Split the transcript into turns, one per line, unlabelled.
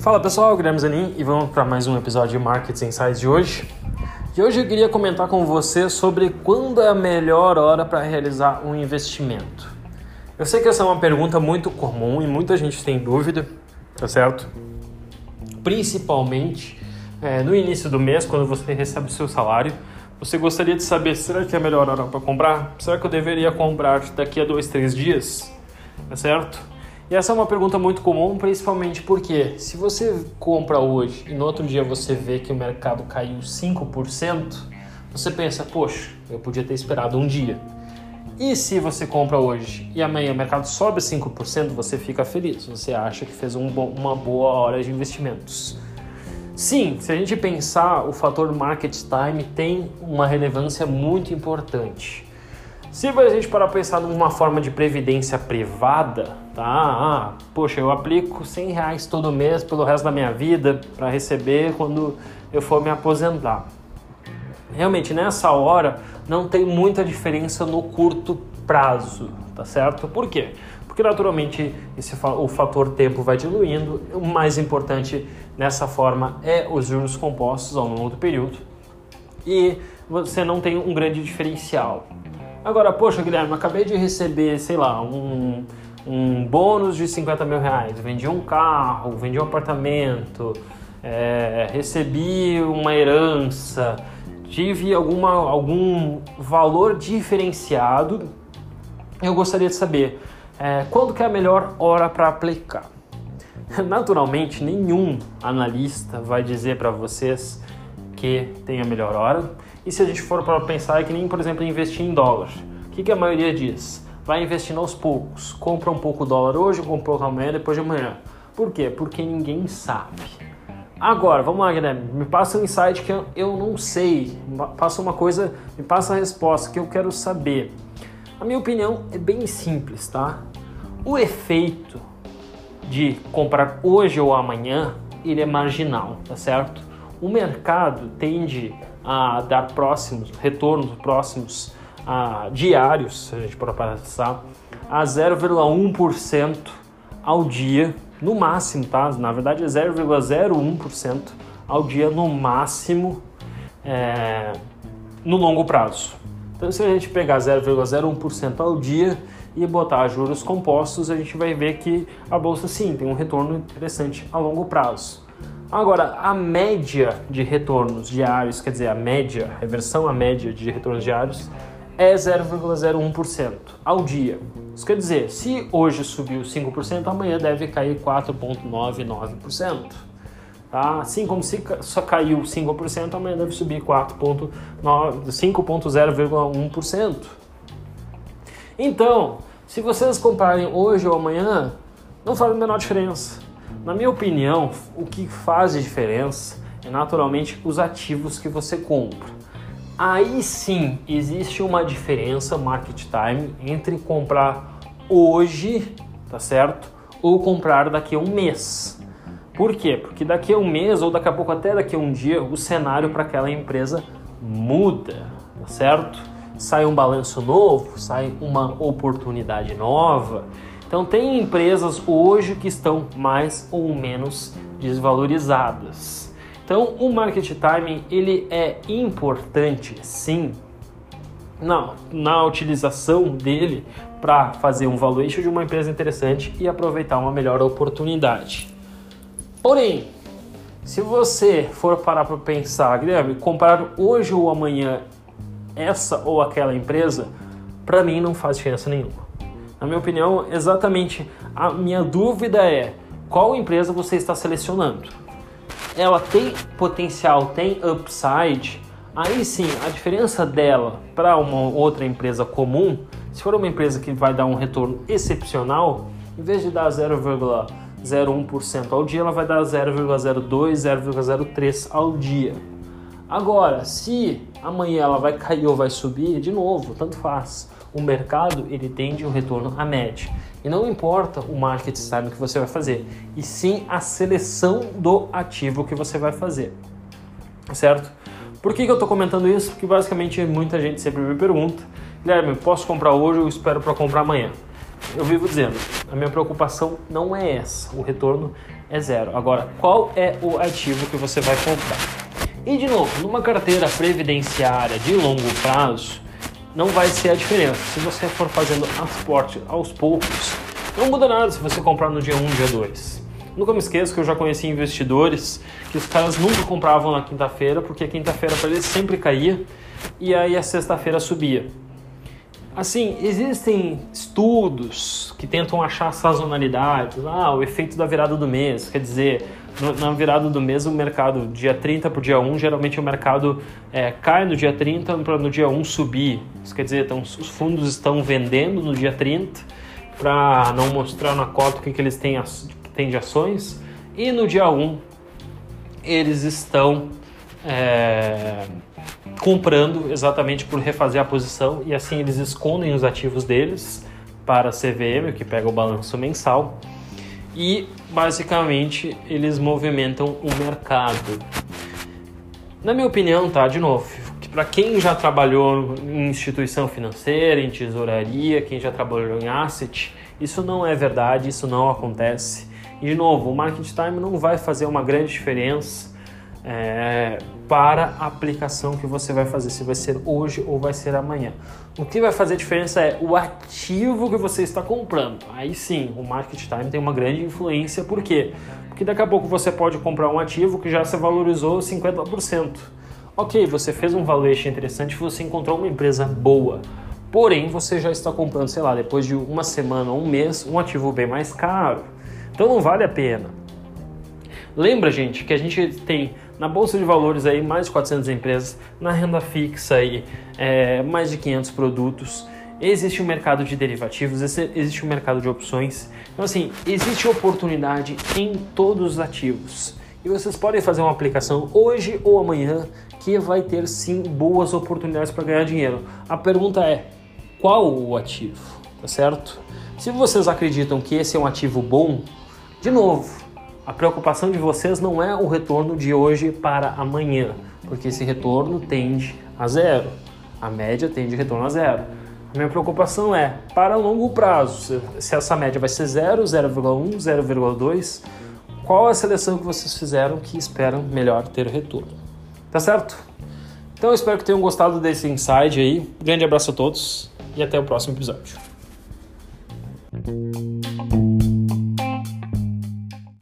Fala pessoal, Guilherme Zanin e vamos para mais um episódio de Markets Insights de hoje. E hoje eu queria comentar com você sobre quando é a melhor hora para realizar um investimento. Eu sei que essa é uma pergunta muito comum e muita gente tem dúvida, tá certo? Principalmente é, no início do mês, quando você recebe o seu salário, você gostaria de saber: será que é a melhor hora para comprar? Será que eu deveria comprar daqui a dois, três dias? Tá certo? E essa é uma pergunta muito comum, principalmente porque se você compra hoje e no outro dia você vê que o mercado caiu 5%, você pensa, poxa, eu podia ter esperado um dia. E se você compra hoje e amanhã o mercado sobe 5%, você fica feliz, você acha que fez um bo uma boa hora de investimentos. Sim, se a gente pensar, o fator market time tem uma relevância muito importante. Se a gente parar pensar numa forma de previdência privada, tá? Ah, poxa, eu aplico 100 reais todo mês pelo resto da minha vida para receber quando eu for me aposentar. Realmente, nessa hora, não tem muita diferença no curto prazo, tá certo? Por quê? Porque naturalmente esse, o fator tempo vai diluindo. O mais importante nessa forma é os juros compostos ao longo do período e você não tem um grande diferencial. Agora, poxa, Guilherme, acabei de receber, sei lá, um, um bônus de 50 mil reais. Vendi um carro, vendi um apartamento, é, recebi uma herança, tive alguma, algum valor diferenciado. Eu gostaria de saber é, quando que é a melhor hora para aplicar. Naturalmente, nenhum analista vai dizer para vocês que tem a melhor hora e se a gente for para pensar, é que nem, por exemplo, investir em dólar. O que, que a maioria diz? Vai investindo aos poucos. Compra um pouco dólar hoje, compra um pouco amanhã, depois de amanhã. Por quê? Porque ninguém sabe. Agora, vamos lá, Guilherme. Me passa um insight que eu, eu não sei. Passa uma coisa, me passa a resposta que eu quero saber. A minha opinião é bem simples, tá? O efeito de comprar hoje ou amanhã, ele é marginal, tá certo? O mercado tende a dar próximos, retornos próximos a diários, se a gente for passar, a 0,1% ao dia, no máximo, tá? Na verdade é 0,01% ao dia no máximo é, no longo prazo. Então, se a gente pegar 0,01% ao dia e botar juros compostos, a gente vai ver que a bolsa sim tem um retorno interessante a longo prazo. Agora, a média de retornos diários, quer dizer, a média, a reversão à média de retornos diários é 0,01% ao dia. Isso quer dizer, se hoje subiu 5%, amanhã deve cair 4,99%. Tá? Assim como se só caiu 5%, amanhã deve subir 5,0,1%. Então, se vocês comprarem hoje ou amanhã, não faz a menor diferença. Na minha opinião, o que faz a diferença é naturalmente os ativos que você compra. Aí sim existe uma diferença market time entre comprar hoje, tá certo? Ou comprar daqui a um mês. Por quê? Porque daqui a um mês ou daqui a pouco até daqui a um dia o cenário para aquela empresa muda, tá certo? Sai um balanço novo, sai uma oportunidade nova. Então tem empresas hoje que estão mais ou menos desvalorizadas. Então o market timing ele é importante, sim, na, na utilização dele para fazer um valuation de uma empresa interessante e aproveitar uma melhor oportunidade. Porém, se você for parar para pensar, Guilherme, comprar hoje ou amanhã essa ou aquela empresa, para mim não faz diferença nenhuma. Na minha opinião, exatamente a minha dúvida é qual empresa você está selecionando. Ela tem potencial, tem upside. Aí sim, a diferença dela para uma outra empresa comum, se for uma empresa que vai dar um retorno excepcional, em vez de dar 0,01% ao dia, ela vai dar 0,02, 0,03 ao dia. Agora, se amanhã ela vai cair ou vai subir, de novo, tanto faz o mercado ele tende um retorno à média. E não importa o market time que você vai fazer, e sim a seleção do ativo que você vai fazer. Certo? Por que, que eu estou comentando isso? Porque basicamente muita gente sempre me pergunta, Guilherme, posso comprar hoje ou espero para comprar amanhã? eu vivo dizendo, a minha preocupação não é essa, o retorno é zero. Agora, qual é o ativo que você vai comprar? E de novo, numa carteira previdenciária de longo prazo, não vai ser a diferença. Se você for fazendo aporte aos poucos, não muda nada se você comprar no dia 1, dia 2. Nunca me esqueço que eu já conheci investidores que os caras nunca compravam na quinta-feira, porque a quinta-feira para eles sempre caía e aí a sexta-feira subia. Assim, existem estudos que tentam achar sazonalidades, ah, o efeito da virada do mês, quer dizer, na virada do mês o mercado, dia 30 para o dia 1, geralmente o mercado é, cai no dia 30 para no dia 1 subir. Isso quer dizer, então, os fundos estão vendendo no dia 30 para não mostrar na cota o que, que eles têm, têm de ações, e no dia 1 eles estão é, comprando exatamente por refazer a posição e assim eles escondem os ativos deles para a CVM, que pega o balanço mensal, e basicamente eles movimentam o mercado. Na minha opinião, tá, de novo, para quem já trabalhou em instituição financeira, em tesouraria, quem já trabalhou em asset, isso não é verdade, isso não acontece. E de novo, o market time não vai fazer uma grande diferença é, para a aplicação que você vai fazer, se vai ser hoje ou vai ser amanhã. O que vai fazer diferença é o ativo que você está comprando. Aí sim, o market time tem uma grande influência, por quê? Porque daqui a pouco você pode comprar um ativo que já se valorizou 50%. Ok, você fez um valuation interessante, você encontrou uma empresa boa. Porém, você já está comprando, sei lá, depois de uma semana ou um mês, um ativo bem mais caro. Então não vale a pena. Lembra, gente, que a gente tem na bolsa de valores aí mais de 400 empresas, na renda fixa aí é, mais de 500 produtos. Existe um mercado de derivativos, existe um mercado de opções. Então assim, existe oportunidade em todos os ativos. E vocês podem fazer uma aplicação hoje ou amanhã que vai ter sim boas oportunidades para ganhar dinheiro. A pergunta é: qual o ativo? Tá certo? Se vocês acreditam que esse é um ativo bom, de novo, a preocupação de vocês não é o retorno de hoje para amanhã, porque esse retorno tende a zero. A média tende a retorno a zero. A minha preocupação é para longo prazo, se essa média vai ser 0, 0,1, 0,2, qual a seleção que vocês fizeram que esperam melhor ter retorno. Tá certo? Então eu espero que tenham gostado desse insight aí. Grande abraço a todos e até o próximo episódio.